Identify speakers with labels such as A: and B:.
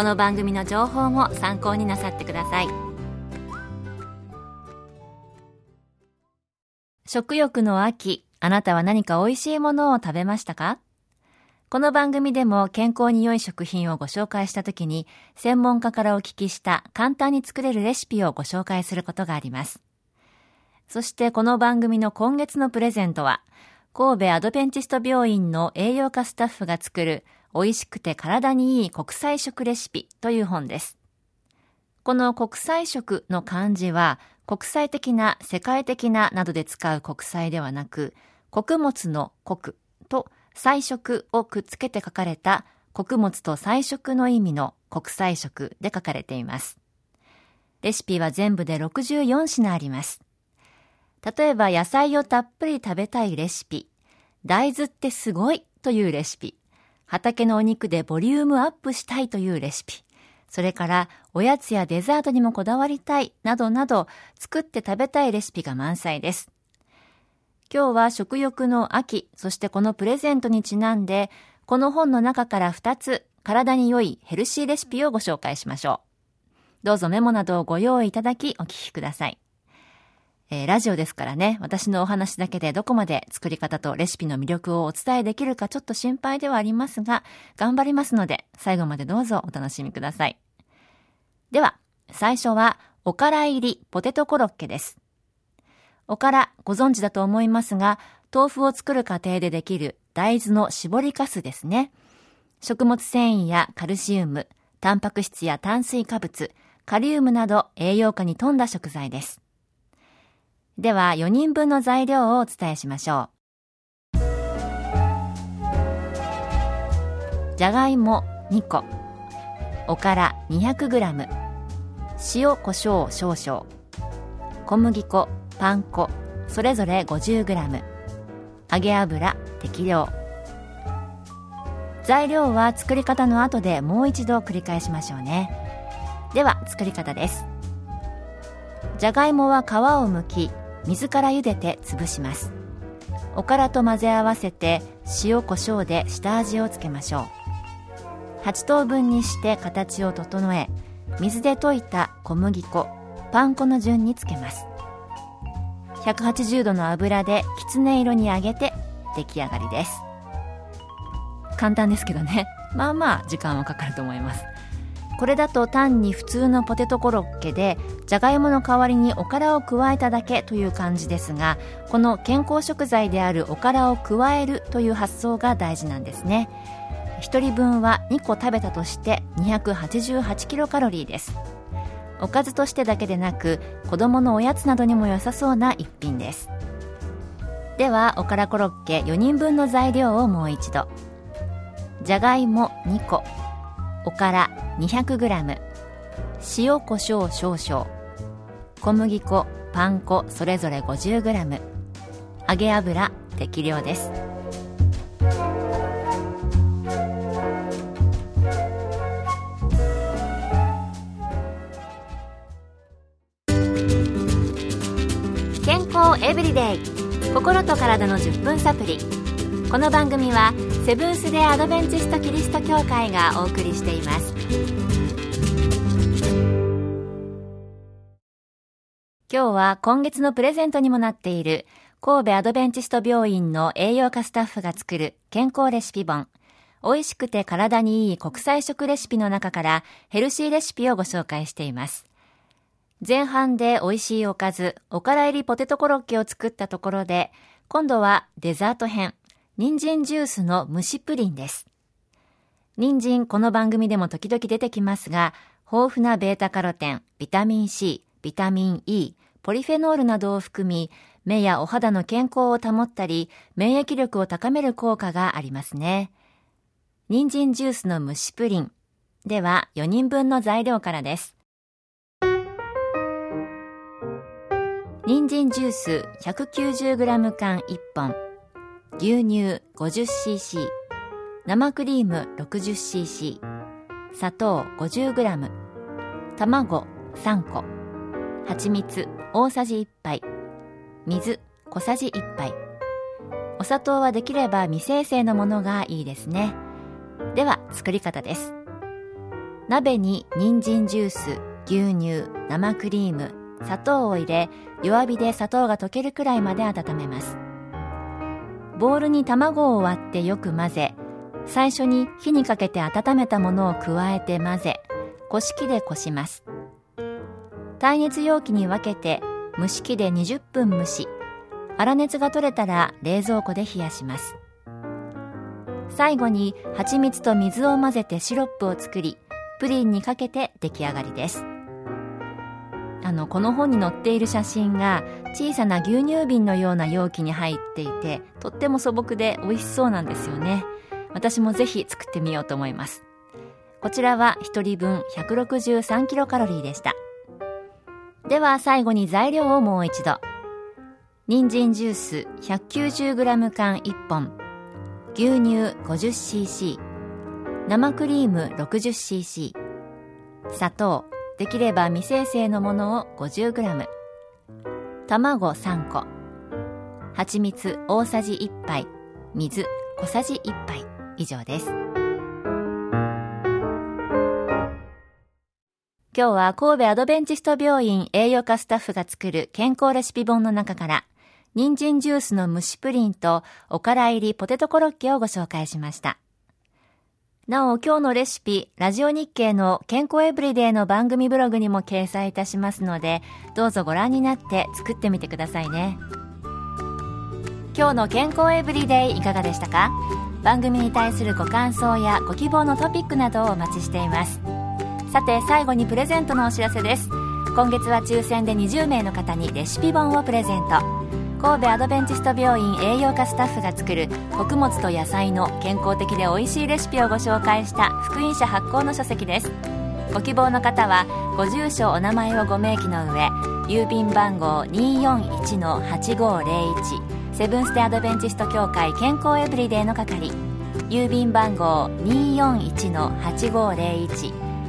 A: この番組の情報も参考になさってください食欲の秋あなたは何か美味しいものを食べましたか？この番組でも健康に良い食品をご紹介したときに専門家からお聞きした簡単に作れるレシピをご紹介することがあります。そしてこの番組の今月のプレゼントは、神戸アドベンチスト病院の栄養科スタッフが作る美味しくて体にいい国際食レシピという本です。この国際食の漢字は国際的な世界的ななどで使う国際ではなく穀物の穀と菜食をくっつけて書かれた穀物と菜食の意味の国際食で書かれています。レシピは全部で64品あります。例えば野菜をたっぷり食べたいレシピ、大豆ってすごいというレシピ、畑のお肉でボリュームアップしたいというレシピ、それからおやつやデザートにもこだわりたいなどなど作って食べたいレシピが満載です。今日は食欲の秋、そしてこのプレゼントにちなんで、この本の中から2つ体に良いヘルシーレシピをご紹介しましょう。どうぞメモなどをご用意いただきお聞きください。えー、ラジオですからね、私のお話だけでどこまで作り方とレシピの魅力をお伝えできるかちょっと心配ではありますが、頑張りますので、最後までどうぞお楽しみください。では、最初は、おから入りポテトコロッケです。おからご存知だと思いますが、豆腐を作る過程でできる大豆の絞りかすですね。食物繊維やカルシウム、タンパク質や炭水化物、カリウムなど栄養価に富んだ食材です。では4人分の材料をお伝えしましょう。じゃがいも2個、おから 200g、塩コショウ少々、小麦粉、パン粉、それぞれ 50g、揚げ油適量。材料は作り方の後でもう一度繰り返しましょうね。では作り方です。じゃがいもは皮を剥き水から茹でて潰します。おからと混ぜ合わせて塩コショウで下味をつけましょう。8等分にして形を整え水で溶いた小麦粉パン粉の順につけます。180度の油できつね色に揚げて出来上がりです。簡単ですけどね。まあまあ時間はかかると思います。これだと単に普通のポテトコロッケでじゃがいもの代わりにおからを加えただけという感じですがこの健康食材であるおからを加えるという発想が大事なんですね。1人分は2個食べたとして288キロカロリーです。おかずとしてだけでなく子供のおやつなどにも良さそうな一品です。ではおからコロッケ4人分の材料をもう一度。じゃがいも2個。おから 200g 塩コショウ少々。小麦粉パン粉それぞれ 50g 揚げ油適量です。健康エブリデイ。心と体の10分サプリ。この番組はセブンス・デ・アドベンチスト・キリスト教会がお送りしています。今日は今月のプレゼントにもなっている神戸アドベンチスト病院の栄養科スタッフが作る健康レシピ本美味しくて体にいい国際食レシピの中からヘルシーレシピをご紹介しています。前半で美味しいおかず、おから入りポテトコロッケを作ったところで、今度はデザート編、人参ジュースの蒸しプリンです。人参、この番組でも時々出てきますが、豊富なベータカロテン、ビタミン C、ビタミン E、ポリフェノールなどを含み、目やお肌の健康を保ったり、免疫力を高める効果がありますね。人参ジュースの蒸しプリン。では、4人分の材料からです。人参ジュース 190g 缶1本、牛乳 50cc、生クリーム 60cc、砂糖 50g、卵3個、蜂蜜大さじ1杯、水小さじ1杯。お砂糖はできれば未生成のものがいいですね。では作り方です。鍋に人参ジュース、牛乳、生クリーム、砂糖を入れ弱火で砂糖が溶けるくらいまで温めますボウルに卵を割ってよく混ぜ最初に火にかけて温めたものを加えて混ぜこし器でこします耐熱容器に分けて蒸し器で20分蒸し。粗熱が取れたら冷蔵庫で冷やします。最後に蜂蜜と水を混ぜてシロップを作りプリンにかけて出来上がりです。あのこの本に載っている写真が小さな牛乳瓶のような容器に入っていてとっても素朴で美味しそうなんですよね。私もぜひ作ってみようと思います。こちらは1人分163キロカロリーでした。では最後に材料をもう一度。人参ジュース 190g 缶1本。牛乳 50cc 生クリーム 60cc 砂糖できれば未生成のものを 50g 卵3個。蜂蜜大さじ1杯。水小さじ1杯。以上です。今日は神戸アドベンチスト病院栄養科スタッフが作る健康レシピ本の中から人参ジュースの蒸しプリンとおから入りポテトコロッケをご紹介しました。なお、今日のレシピ、ラジオ日経の健康エブリデイの番組ブログにも掲載いたしますので、どうぞご覧になって作ってみてくださいね。今日の健康エブリデイいかがでしたか？番組に対するご感想やご希望のトピックなどをお待ちしています。さて、最後にプレゼントのお知らせです。今月は抽選で20名の方にレシピ本をプレゼント。神戸アドベンチスト病院栄養科スタッフが作る穀物と野菜の健康的で美味しいレシピをご紹介した福音社発行の書籍ですご希望の方はご住所お名前をご明記の上郵便番号241-8501セブンステアドベンチスト協会健康エブリデイの係郵便番号241-8501